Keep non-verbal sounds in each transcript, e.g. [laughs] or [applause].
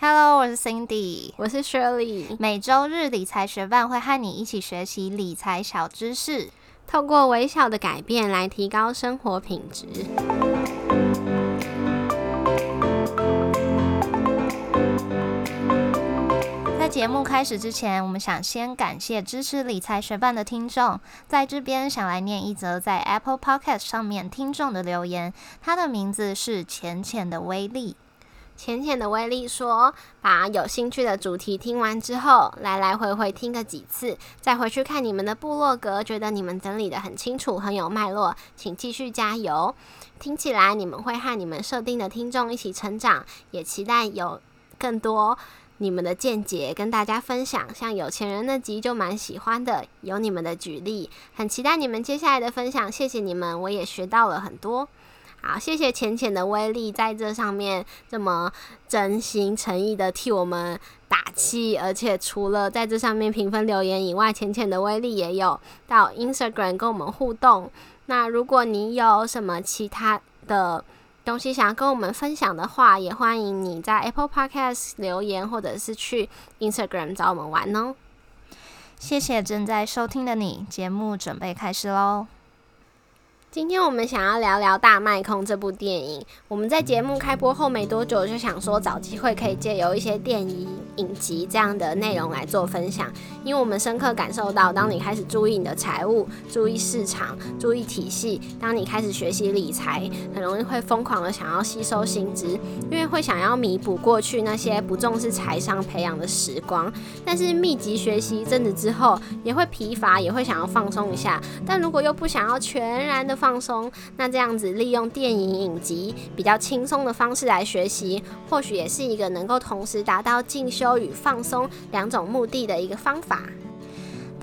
Hello，我是 Cindy，我是 Shirley。每周日理财学伴会和你一起学习理财小知识，透过微小的改变来提高生活品质。在节目开始之前，我们想先感谢支持理财学伴的听众，在这边想来念一则在 Apple Podcast 上面听众的留言，他的名字是浅浅的威力。浅浅的威力说：“把有兴趣的主题听完之后，来来回回听个几次，再回去看你们的部落格，觉得你们整理的很清楚，很有脉络，请继续加油。听起来你们会和你们设定的听众一起成长，也期待有更多你们的见解跟大家分享。像有钱人那集就蛮喜欢的，有你们的举例，很期待你们接下来的分享。谢谢你们，我也学到了很多。”好，谢谢浅浅的威力在这上面这么真心诚意的替我们打气，而且除了在这上面评分留言以外，浅浅的威力也有到 Instagram 跟我们互动。那如果你有什么其他的东西想要跟我们分享的话，也欢迎你在 Apple Podcast 留言，或者是去 Instagram 找我们玩哦。谢谢正在收听的你，节目准备开始喽。今天我们想要聊聊《大麦空》这部电影。我们在节目开播后没多久，就想说找机会可以借由一些电影影集这样的内容来做分享，因为我们深刻感受到，当你开始注意你的财务、注意市场、注意体系，当你开始学习理财，很容易会疯狂的想要吸收新知，因为会想要弥补过去那些不重视财商培养的时光。但是密集学习一阵子之后，也会疲乏，也会想要放松一下。但如果又不想要全然的放松，那这样子利用电影影集比较轻松的方式来学习，或许也是一个能够同时达到进修与放松两种目的的一个方法。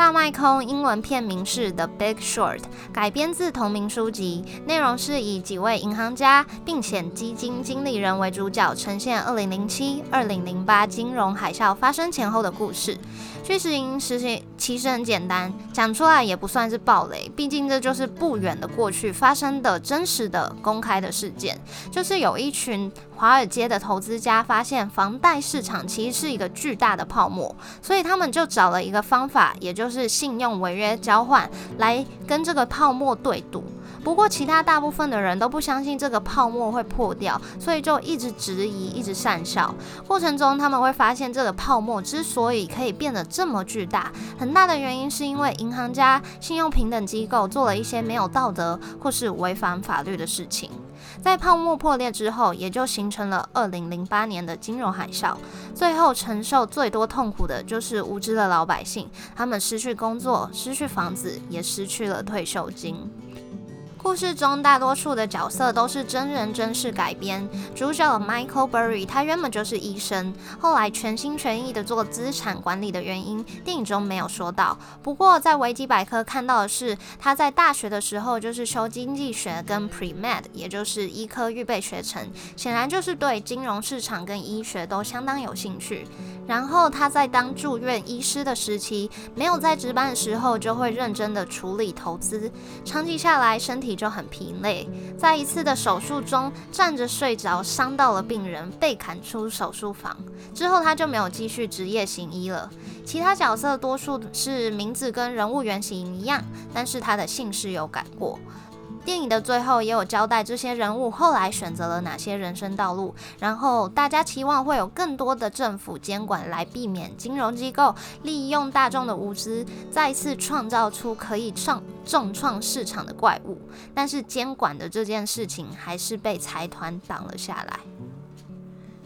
大麦空英文片名是《The Big Short》，改编自同名书籍，内容是以几位银行家并且基金经理人为主角，呈现2007、2008金融海啸发生前后的故事。剧情实行其实很简单，讲出来也不算是暴雷，毕竟这就是不远的过去发生的真实的公开的事件，就是有一群华尔街的投资家发现房贷市场其实是一个巨大的泡沫，所以他们就找了一个方法，也就是信用违约交换，来跟这个泡沫对赌。不过，其他大部分的人都不相信这个泡沫会破掉，所以就一直质疑，一直讪笑。过程中，他们会发现这个泡沫之所以可以变得这么巨大，很大的原因是因为银行家、信用平等机构做了一些没有道德或是违反法律的事情。在泡沫破裂之后，也就形成了二零零八年的金融海啸。最后承受最多痛苦的就是无知的老百姓，他们失去工作、失去房子，也失去了退休金。故事中大多数的角色都是真人真事改编。主角 Michael Berry，他原本就是医生，后来全心全意的做资产管理的原因，电影中没有说到。不过在维基百科看到的是，他在大学的时候就是修经济学跟 Pre Med，也就是医科预备学程，显然就是对金融市场跟医学都相当有兴趣。然后他在当住院医师的时期，没有在值班的时候，就会认真的处理投资，长期下来身体。就很疲累，在一次的手术中站着睡着，伤到了病人，被砍出手术房之后，他就没有继续职业行医了。其他角色多数是名字跟人物原型一样，但是他的姓氏有改过。电影的最后也有交代这些人物后来选择了哪些人生道路，然后大家期望会有更多的政府监管来避免金融机构利用大众的无知，再次创造出可以创重创市场的怪物。但是监管的这件事情还是被财团挡了下来。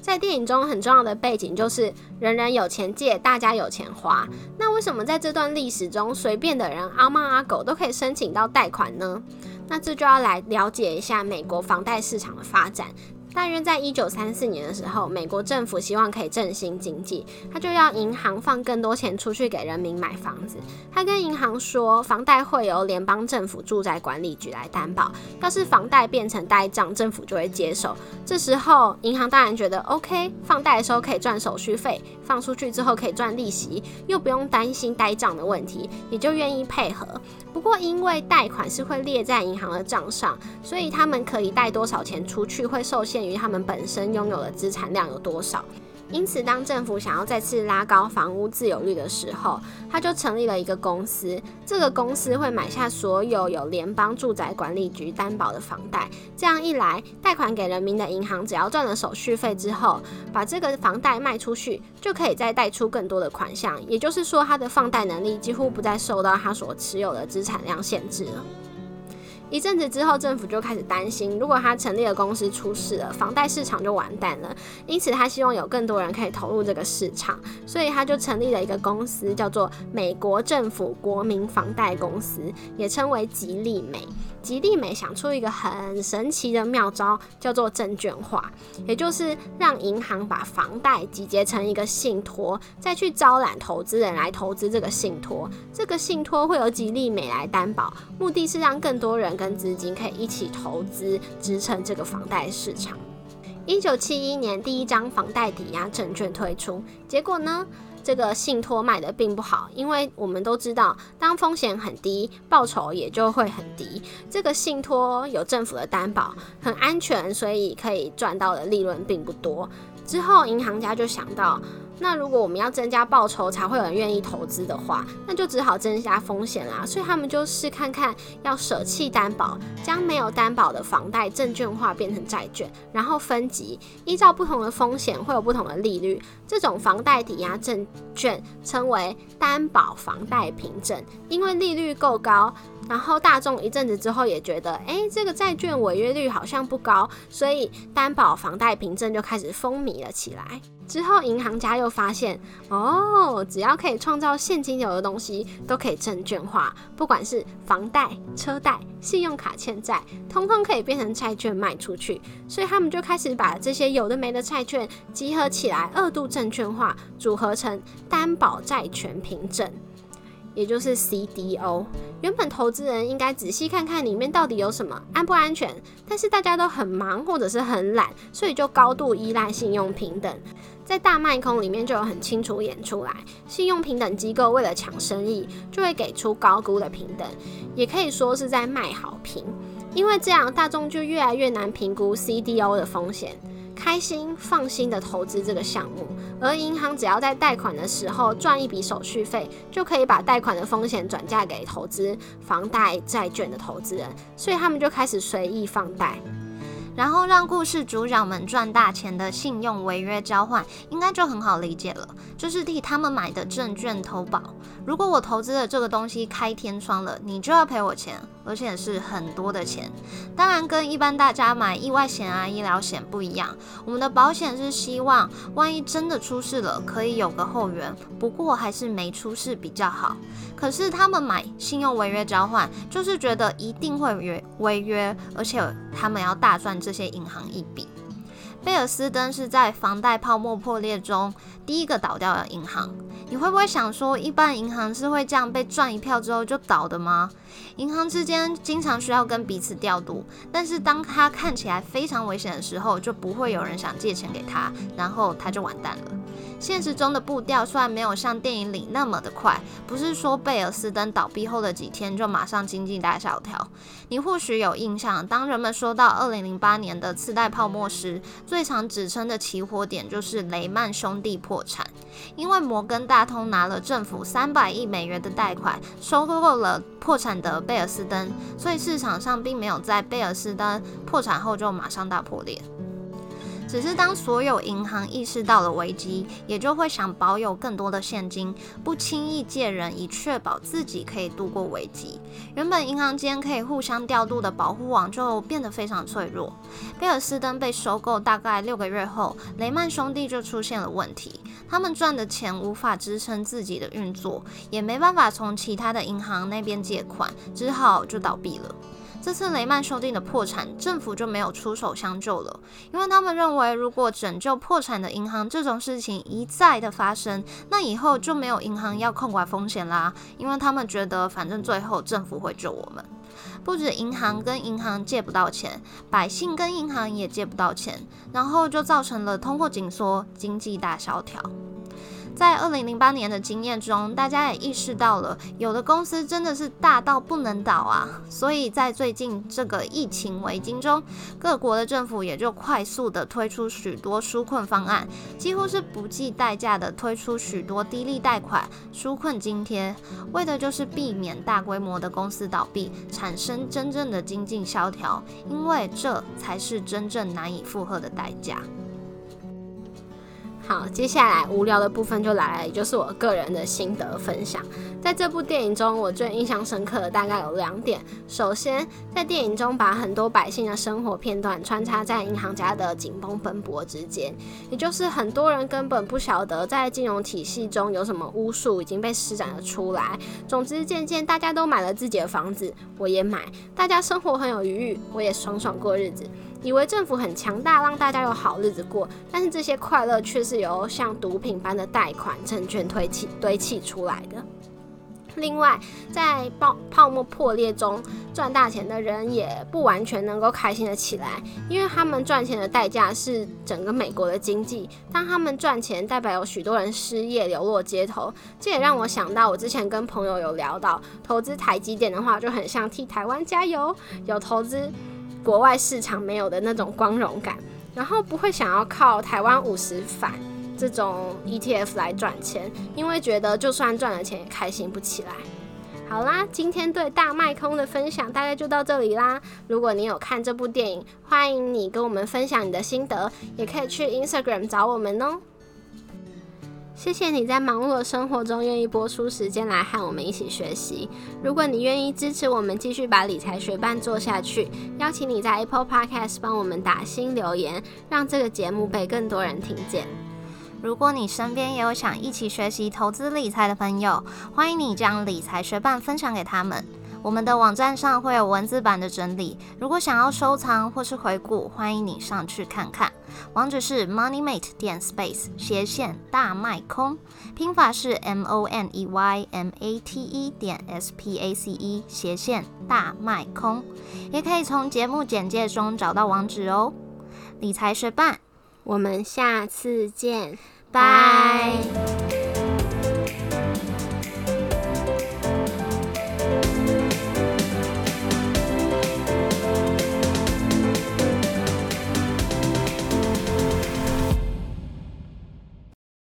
在电影中很重要的背景就是人人有钱借，大家有钱花。那为什么在这段历史中，随便的人阿猫阿狗都可以申请到贷款呢？那这就要来了解一下美国房贷市场的发展。大约在一九三四年的时候，美国政府希望可以振兴经济，他就要银行放更多钱出去给人民买房子。他跟银行说，房贷会由联邦政府住宅管理局来担保，要是房贷变成呆账，政府就会接手。这时候银行当然觉得 OK，放贷的时候可以赚手续费，放出去之后可以赚利息，又不用担心呆账的问题，也就愿意配合。不过因为贷款是会列在银行的账上，所以他们可以贷多少钱出去会受限。于他们本身拥有的资产量有多少？因此，当政府想要再次拉高房屋自有率的时候，他就成立了一个公司。这个公司会买下所有有联邦住宅管理局担保的房贷。这样一来，贷款给人民的银行只要赚了手续费之后，把这个房贷卖出去，就可以再贷出更多的款项。也就是说，他的放贷能力几乎不再受到他所持有的资产量限制了。一阵子之后，政府就开始担心，如果他成立的公司出事了，房贷市场就完蛋了。因此，他希望有更多人可以投入这个市场，所以他就成立了一个公司，叫做美国政府国民房贷公司，也称为吉利美。吉利美想出一个很神奇的妙招，叫做证券化，也就是让银行把房贷集结成一个信托，再去招揽投资人来投资这个信托。这个信托会由吉利美来担保，目的是让更多人跟资金可以一起投资，支撑这个房贷市场。一九七一年，第一张房贷抵押证券推出，结果呢？这个信托卖的并不好，因为我们都知道，当风险很低，报酬也就会很低。这个信托有政府的担保，很安全，所以可以赚到的利润并不多。之后，银行家就想到。那如果我们要增加报酬才会有人愿意投资的话，那就只好增加风险啦。所以他们就试看看要舍弃担保，将没有担保的房贷证券化变成债券，然后分级，依照不同的风险会有不同的利率。这种房贷抵押证券称为担保房贷凭证，因为利率够高。然后大众一阵子之后也觉得，哎，这个债券违约率好像不高，所以担保房贷凭证就开始风靡了起来。之后银行家又发现，哦，只要可以创造现金流的东西都可以证券化，不管是房贷、车贷、信用卡欠债，通通可以变成债券卖出去。所以他们就开始把这些有的没的债券集合起来，二度证券化，组合成担保债权凭证。也就是 CDO，原本投资人应该仔细看看里面到底有什么，安不安全。但是大家都很忙或者是很懒，所以就高度依赖信用平等。在大卖空里面就有很清楚演出来，信用平等机构为了抢生意，就会给出高估的平等，也可以说是在卖好评。因为这样，大众就越来越难评估 CDO 的风险。开心放心的投资这个项目，而银行只要在贷款的时候赚一笔手续费，就可以把贷款的风险转嫁给投资房贷债券的投资人，所以他们就开始随意放贷。然后让故事主角们赚大钱的信用违约交换，应该就很好理解了，就是替他们买的证券投保。如果我投资的这个东西开天窗了，你就要赔我钱，而且是很多的钱。当然，跟一般大家买意外险啊、医疗险不一样，我们的保险是希望万一真的出事了，可以有个后援。不过还是没出事比较好。可是他们买信用违约交换，就是觉得一定会违违约，而且 [laughs] 他们要大赚这些银行一笔。贝尔斯登是在房贷泡沫破裂中第一个倒掉的银行。你会不会想说，一般银行是会这样被赚一票之后就倒的吗？银行之间经常需要跟彼此调度，但是当他看起来非常危险的时候，就不会有人想借钱给他，然后他就完蛋了。现实中的步调虽然没有像电影里那么的快，不是说贝尔斯登倒闭后的几天就马上经济大萧条。你或许有印象，当人们说到二零零八年的次贷泡沫时，最常指称的起火点就是雷曼兄弟破产，因为摩根大通拿了政府三百亿美元的贷款，收购了破产的贝尔斯登，所以市场上并没有在贝尔斯登破产后就马上大破裂。只是当所有银行意识到了危机，也就会想保有更多的现金，不轻易借人，以确保自己可以度过危机。原本银行间可以互相调度的保护网就变得非常脆弱。贝尔斯登被收购大概六个月后，雷曼兄弟就出现了问题，他们赚的钱无法支撑自己的运作，也没办法从其他的银行那边借款，只好就倒闭了。这次雷曼兄弟的破产，政府就没有出手相救了，因为他们认为，如果拯救破产的银行这种事情一再的发生，那以后就没有银行要控管风险啦，因为他们觉得反正最后政府会救我们。不止银行跟银行借不到钱，百姓跟银行也借不到钱，然后就造成了通货紧缩、经济大萧条。在二零零八年的经验中，大家也意识到了，有的公司真的是大到不能倒啊。所以在最近这个疫情围巾中，各国的政府也就快速的推出许多纾困方案，几乎是不计代价的推出许多低利贷款、纾困津贴，为的就是避免大规模的公司倒闭，产生真正的经济萧条，因为这才是真正难以负荷的代价。好，接下来无聊的部分就来了，也就是我个人的心得分享。在这部电影中，我最印象深刻的大概有两点。首先，在电影中把很多百姓的生活片段穿插在银行家的紧绷奔波之间，也就是很多人根本不晓得在金融体系中有什么巫术已经被施展了出来。总之，渐渐大家都买了自己的房子，我也买，大家生活很有余裕，我也爽爽过日子。以为政府很强大，让大家有好日子过，但是这些快乐却是由像毒品般的贷款、证券堆起堆砌出来的。另外，在泡泡沫破裂中赚大钱的人也不完全能够开心的起来，因为他们赚钱的代价是整个美国的经济。当他们赚钱，代表有许多人失业流落街头。这也让我想到，我之前跟朋友有聊到，投资台积电的话，就很像替台湾加油，有投资。国外市场没有的那种光荣感，然后不会想要靠台湾五十反这种 ETF 来赚钱，因为觉得就算赚了钱也开心不起来。好啦，今天对大卖空的分享大概就到这里啦。如果你有看这部电影，欢迎你跟我们分享你的心得，也可以去 Instagram 找我们哦。谢谢你在忙碌的生活中愿意播出时间来和我们一起学习。如果你愿意支持我们继续把理财学伴做下去，邀请你在 Apple Podcast 帮我们打新留言，让这个节目被更多人听见。如果你身边也有想一起学习投资理财的朋友，欢迎你将理财学伴分享给他们。我们的网站上会有文字版的整理，如果想要收藏或是回顾，欢迎你上去看看。网址是 moneymate 点 space 斜线大卖空，拼法是 m o n e y m a t e 点 s p a c e 斜线大卖空，也可以从节目简介中找到网址哦。理财学伴，我们下次见，拜。